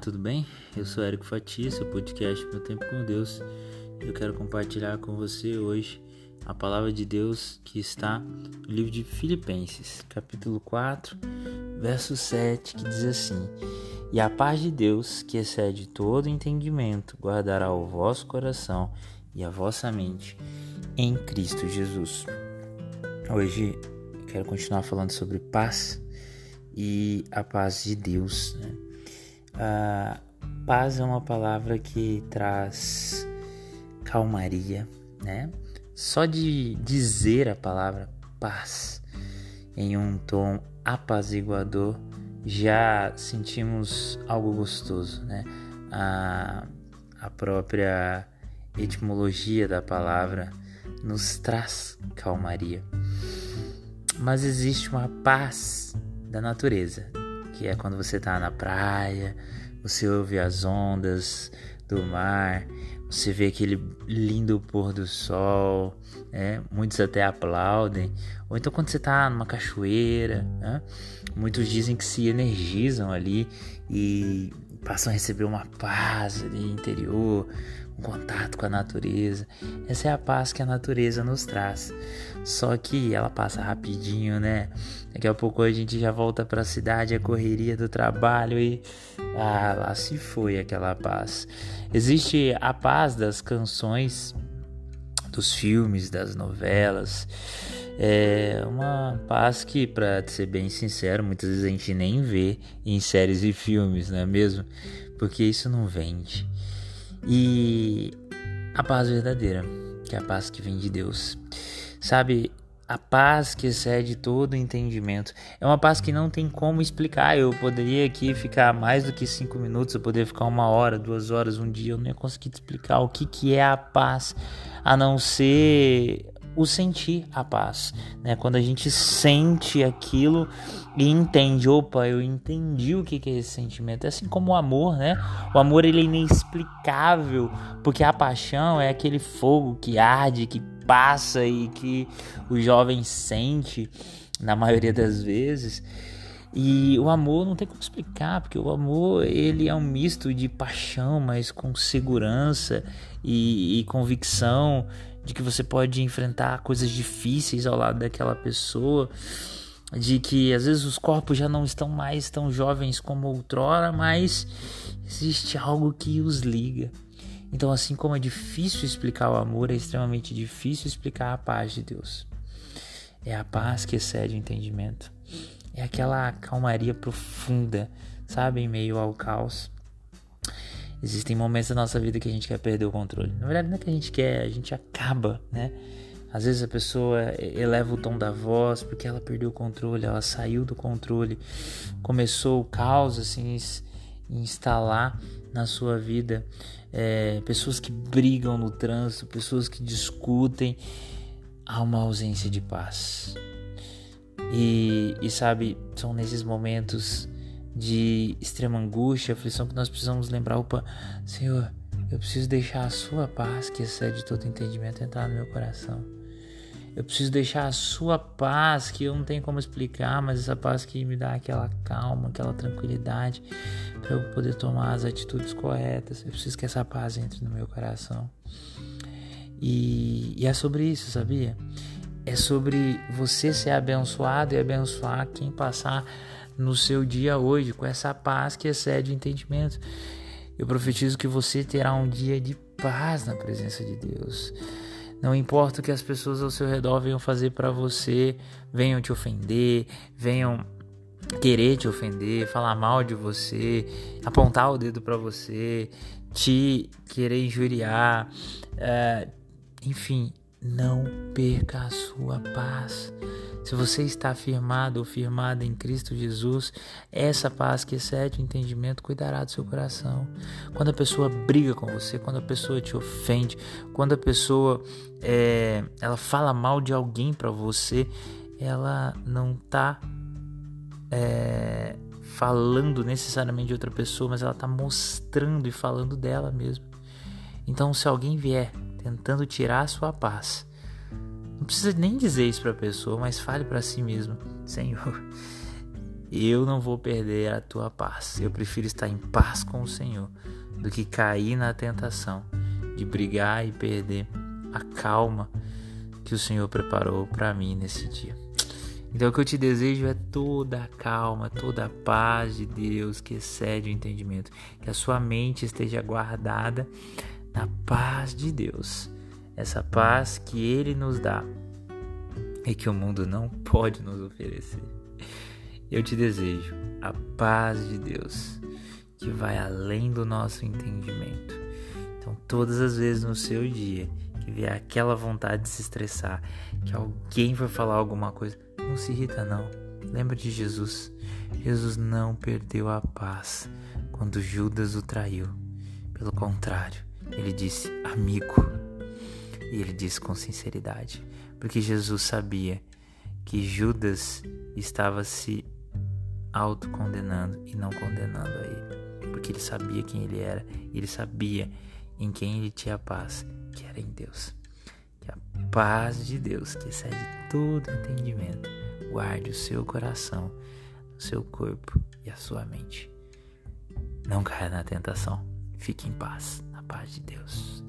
tudo bem? Eu sou Érico Fatia, seu podcast Meu Tempo com Deus. Eu quero compartilhar com você hoje a palavra de Deus que está no livro de Filipenses, capítulo 4, verso 7, que diz assim: E a paz de Deus, que excede todo entendimento, guardará o vosso coração e a vossa mente em Cristo Jesus. Hoje quero continuar falando sobre paz e a paz de Deus. Né? A paz é uma palavra que traz calmaria, né? Só de dizer a palavra paz em um tom apaziguador já sentimos algo gostoso, né? A, a própria etimologia da palavra nos traz calmaria. Mas existe uma paz da natureza, que é quando você está na praia, você ouve as ondas do mar, você vê aquele lindo pôr do sol, né? muitos até aplaudem. Ou então quando você está numa cachoeira, né? muitos dizem que se energizam ali e passam a receber uma paz ali interior, contato com a natureza. Essa é a paz que a natureza nos traz. Só que ela passa rapidinho, né? Daqui a pouco a gente já volta para a cidade, a correria do trabalho e ah, lá se foi aquela paz. Existe a paz das canções, dos filmes, das novelas. É uma paz que, para ser bem sincero, muitas vezes a gente nem vê em séries e filmes, não é mesmo? Porque isso não vende. E a paz verdadeira, que é a paz que vem de Deus. Sabe, a paz que excede todo entendimento. É uma paz que não tem como explicar. Eu poderia aqui ficar mais do que cinco minutos, eu poderia ficar uma hora, duas horas, um dia. Eu não ia conseguir explicar o que, que é a paz, a não ser o sentir a paz, né? Quando a gente sente aquilo e entende, opa, eu entendi o que é esse sentimento. É assim como o amor, né? O amor ele é inexplicável, porque a paixão é aquele fogo que arde, que passa e que o jovem sente na maioria das vezes. E o amor não tem como explicar, porque o amor ele é um misto de paixão, mas com segurança e, e convicção de que você pode enfrentar coisas difíceis ao lado daquela pessoa, de que às vezes os corpos já não estão mais tão jovens como outrora, mas existe algo que os liga. Então, assim como é difícil explicar o amor, é extremamente difícil explicar a paz de Deus. É a paz que excede o entendimento. É aquela calmaria profunda, sabe, em meio ao caos. Existem momentos da nossa vida que a gente quer perder o controle. Na verdade, não é que a gente quer, a gente acaba, né? Às vezes a pessoa eleva o tom da voz porque ela perdeu o controle, ela saiu do controle, começou o caos assim instalar na sua vida. É, pessoas que brigam no trânsito, pessoas que discutem, há uma ausência de paz. E, e sabe, são nesses momentos de extrema angústia, aflição, que nós precisamos lembrar: opa, Senhor, eu preciso deixar a Sua paz, que excede todo entendimento, entrar no meu coração. Eu preciso deixar a Sua paz, que eu não tenho como explicar, mas essa paz que me dá aquela calma, aquela tranquilidade, para eu poder tomar as atitudes corretas. Eu preciso que essa paz entre no meu coração. E, e é sobre isso, sabia? É sobre você ser abençoado e abençoar quem passar no seu dia hoje, com essa paz que excede o entendimento. Eu profetizo que você terá um dia de paz na presença de Deus. Não importa o que as pessoas ao seu redor venham fazer para você, venham te ofender, venham querer te ofender, falar mal de você, apontar o dedo para você, te querer injuriar, é, enfim, não perca a sua paz. Se você está firmado ou firmada em Cristo Jesus, essa paz que excede o entendimento cuidará do seu coração. Quando a pessoa briga com você, quando a pessoa te ofende, quando a pessoa é, ela fala mal de alguém para você, ela não está é, falando necessariamente de outra pessoa, mas ela está mostrando e falando dela mesmo. Então, se alguém vier tentando tirar a sua paz, precisa nem dizer isso para a pessoa, mas fale para si mesmo: Senhor, eu não vou perder a tua paz. Eu prefiro estar em paz com o Senhor do que cair na tentação de brigar e perder a calma que o Senhor preparou para mim nesse dia. Então o que eu te desejo é toda a calma, toda a paz de Deus que excede o entendimento, que a sua mente esteja guardada na paz de Deus. Essa paz que ele nos dá e que o mundo não pode nos oferecer. Eu te desejo a paz de Deus, que vai além do nosso entendimento. Então, todas as vezes no seu dia que vier aquela vontade de se estressar, que alguém vai falar alguma coisa, não se irrita não. Lembra de Jesus. Jesus não perdeu a paz quando Judas o traiu. Pelo contrário, ele disse amigo. E ele disse com sinceridade, porque Jesus sabia que Judas estava se autocondenando e não condenando a ele, porque ele sabia quem ele era, ele sabia em quem ele tinha paz, que era em Deus. Que a paz de Deus, que excede todo entendimento, guarde o seu coração, o seu corpo e a sua mente. Não caia na tentação. Fique em paz, na paz de Deus.